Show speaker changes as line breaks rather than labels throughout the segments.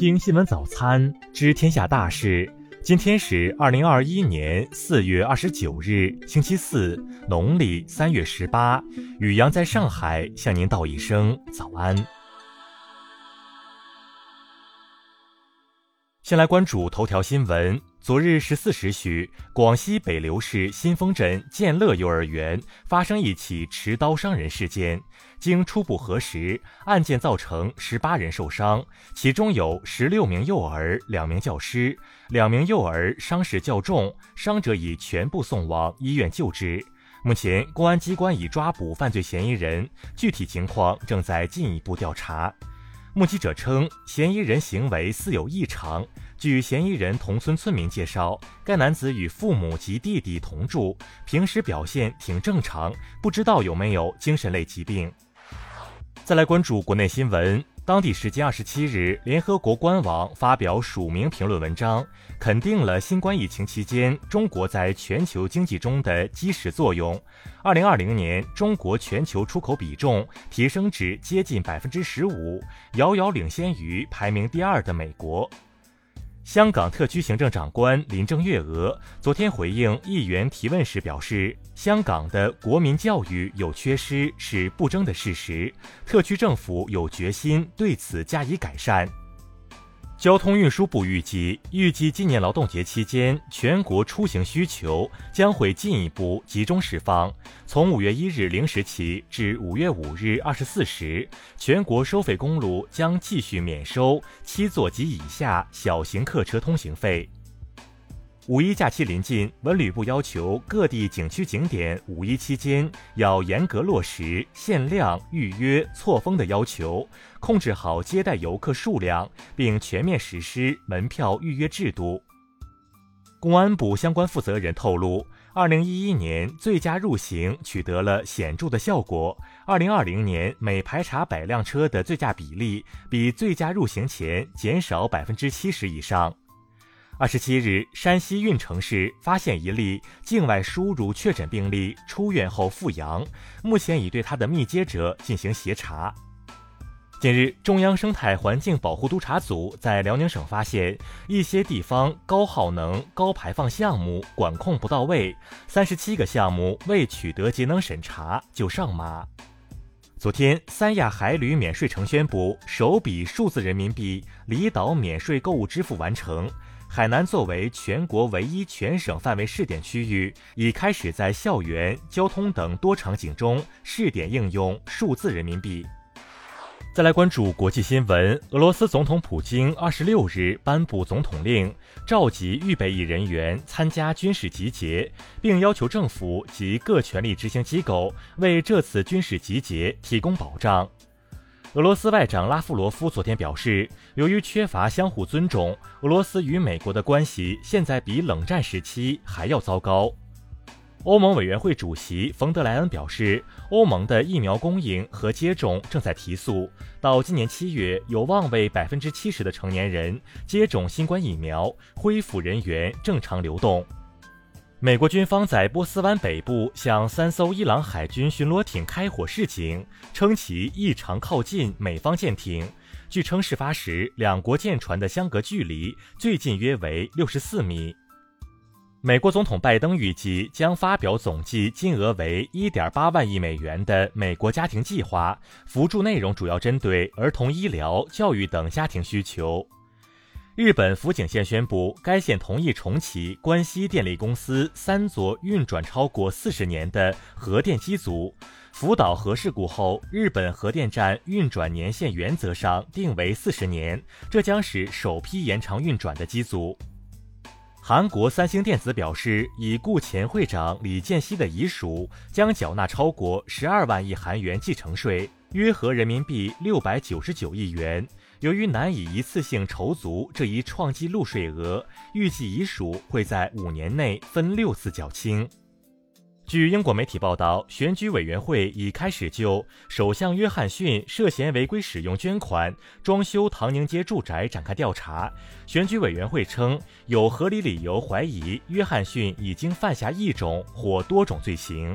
听新闻早餐知天下大事。今天是二零二一年四月二十九日，星期四，农历三月十八。雨阳在上海向您道一声早安。先来关注头条新闻。昨日十四时许，广西北流市新丰镇建乐幼儿园发生一起持刀伤人事件。经初步核实，案件造成十八人受伤，其中有十六名幼儿、两名教师，两名幼儿伤势较重，伤者已全部送往医院救治。目前，公安机关已抓捕犯罪嫌疑人，具体情况正在进一步调查。目击者称，嫌疑人行为似有异常。据嫌疑人同村村民介绍，该男子与父母及弟弟同住，平时表现挺正常，不知道有没有精神类疾病。再来关注国内新闻。当地时间二十七日，联合国官网发表署名评论文章，肯定了新冠疫情期间中国在全球经济中的基石作用。二零二零年，中国全球出口比重提升至接近百分之十五，遥遥领先于排名第二的美国。香港特区行政长官林郑月娥昨天回应议员提问时表示，香港的国民教育有缺失是不争的事实，特区政府有决心对此加以改善。交通运输部预计，预计今年劳动节期间，全国出行需求将会进一步集中释放。从五月一日零时起至五月五日二十四时，全国收费公路将继续免收七座及以下小型客车通行费。五一假期临近，文旅部要求各地景区景点五一期间要严格落实限量预约、错峰的要求，控制好接待游客数量，并全面实施门票预约制度。公安部相关负责人透露，二零一一年醉驾入刑取得了显著的效果，二零二零年每排查百辆车的醉驾比例比醉驾入刑前减少百分之七十以上。二十七日，山西运城市发现一例境外输入确诊病例，出院后复阳，目前已对他的密接者进行协查。近日，中央生态环境保护督察组在辽宁省发现一些地方高耗能、高排放项目管控不到位，三十七个项目未取得节能审查就上马。昨天，三亚海旅免税城宣布首笔数字人民币离岛免税购物支付完成。海南作为全国唯一全省范围试点区域，已开始在校园、交通等多场景中试点应用数字人民币。再来关注国际新闻，俄罗斯总统普京二十六日颁布总统令，召集预备役人员参加军事集结，并要求政府及各权力执行机构为这次军事集结提供保障。俄罗斯外长拉夫罗夫昨天表示，由于缺乏相互尊重，俄罗斯与美国的关系现在比冷战时期还要糟糕。欧盟委员会主席冯德莱恩表示，欧盟的疫苗供应和接种正在提速，到今年七月，有望为百分之七十的成年人接种新冠疫苗，恢复人员正常流动。美国军方在波斯湾北部向三艘伊朗海军巡逻艇开火示警，称其异常靠近美方舰艇。据称，事发时两国舰船的相隔距离最近约为六十四米。美国总统拜登预计将发表总计金额为一点八万亿美元的美国家庭计划，扶助内容主要针对儿童医疗、教育等家庭需求。日本福井县宣布，该县同意重启关西电力公司三座运转超过四十年的核电机组。福岛核事故后，日本核电站运转年限原则上定为四十年，这将是首批延长运转的机组。韩国三星电子表示，已故前会长李健熙的遗属将缴纳超过十二万亿韩元继承税，约合人民币六百九十九亿元。由于难以一次性筹足这一创纪录税额，预计遗属会在五年内分六次缴清。据英国媒体报道，选举委员会已开始就首相约翰逊涉嫌违规使用捐款装修唐宁街住宅展开调查。选举委员会称，有合理理由怀疑约翰逊已经犯下一种或多种罪行。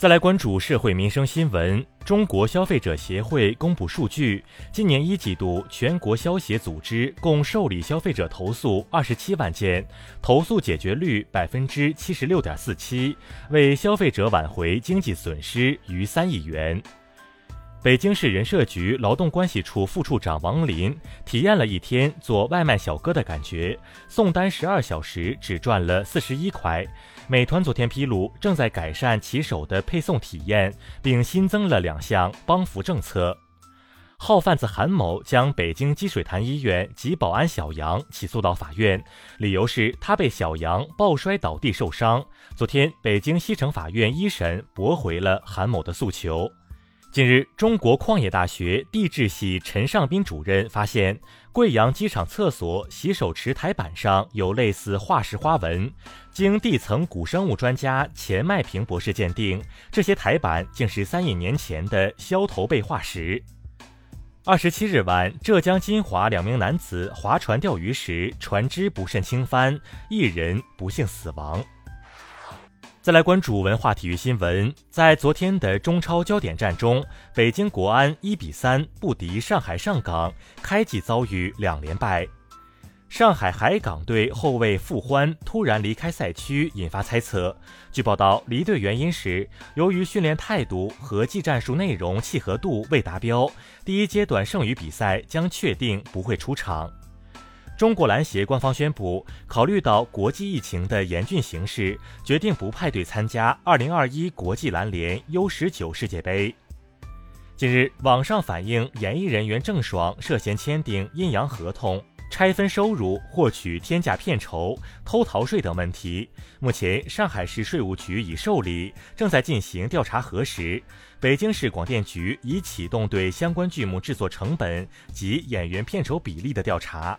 再来关注社会民生新闻。中国消费者协会公布数据，今年一季度全国消协组织共受理消费者投诉二十七万件，投诉解决率百分之七十六点四七，为消费者挽回经济损失逾三亿元。北京市人社局劳动关系处副处长王林体验了一天做外卖小哥的感觉，送单十二小时只赚了四十一块。美团昨天披露，正在改善骑手的配送体验，并新增了两项帮扶政策。号贩子韩某将北京积水潭医院及保安小杨起诉到法院，理由是他被小杨抱摔倒地受伤。昨天，北京西城法院一审驳回了韩某的诉求。近日，中国矿业大学地质系陈尚斌主任发现，贵阳机场厕所洗手池台板上有类似化石花纹。经地层古生物专家钱麦平博士鉴定，这些台板竟是三亿年前的削头贝化石。二十七日晚，浙江金华两名男子划船钓鱼时，船只不慎倾翻，一人不幸死亡。再来关注文化体育新闻，在昨天的中超焦点战中，北京国安一比三不敌上海上港，开季遭遇两连败。上海海港队后卫傅欢突然离开赛区，引发猜测。据报道，离队原因是由于训练态度和技战术内容契合度未达标，第一阶段剩余比赛将确定不会出场。中国篮协官方宣布，考虑到国际疫情的严峻形势，决定不派队参加2021国际篮联 U19 世界杯。近日，网上反映演艺人员郑爽涉嫌签订阴阳合同、拆分收入、获取天价片酬、偷逃税等问题。目前，上海市税务局已受理，正在进行调查核实。北京市广电局已启动对相关剧目制作成本及演员片酬比例的调查。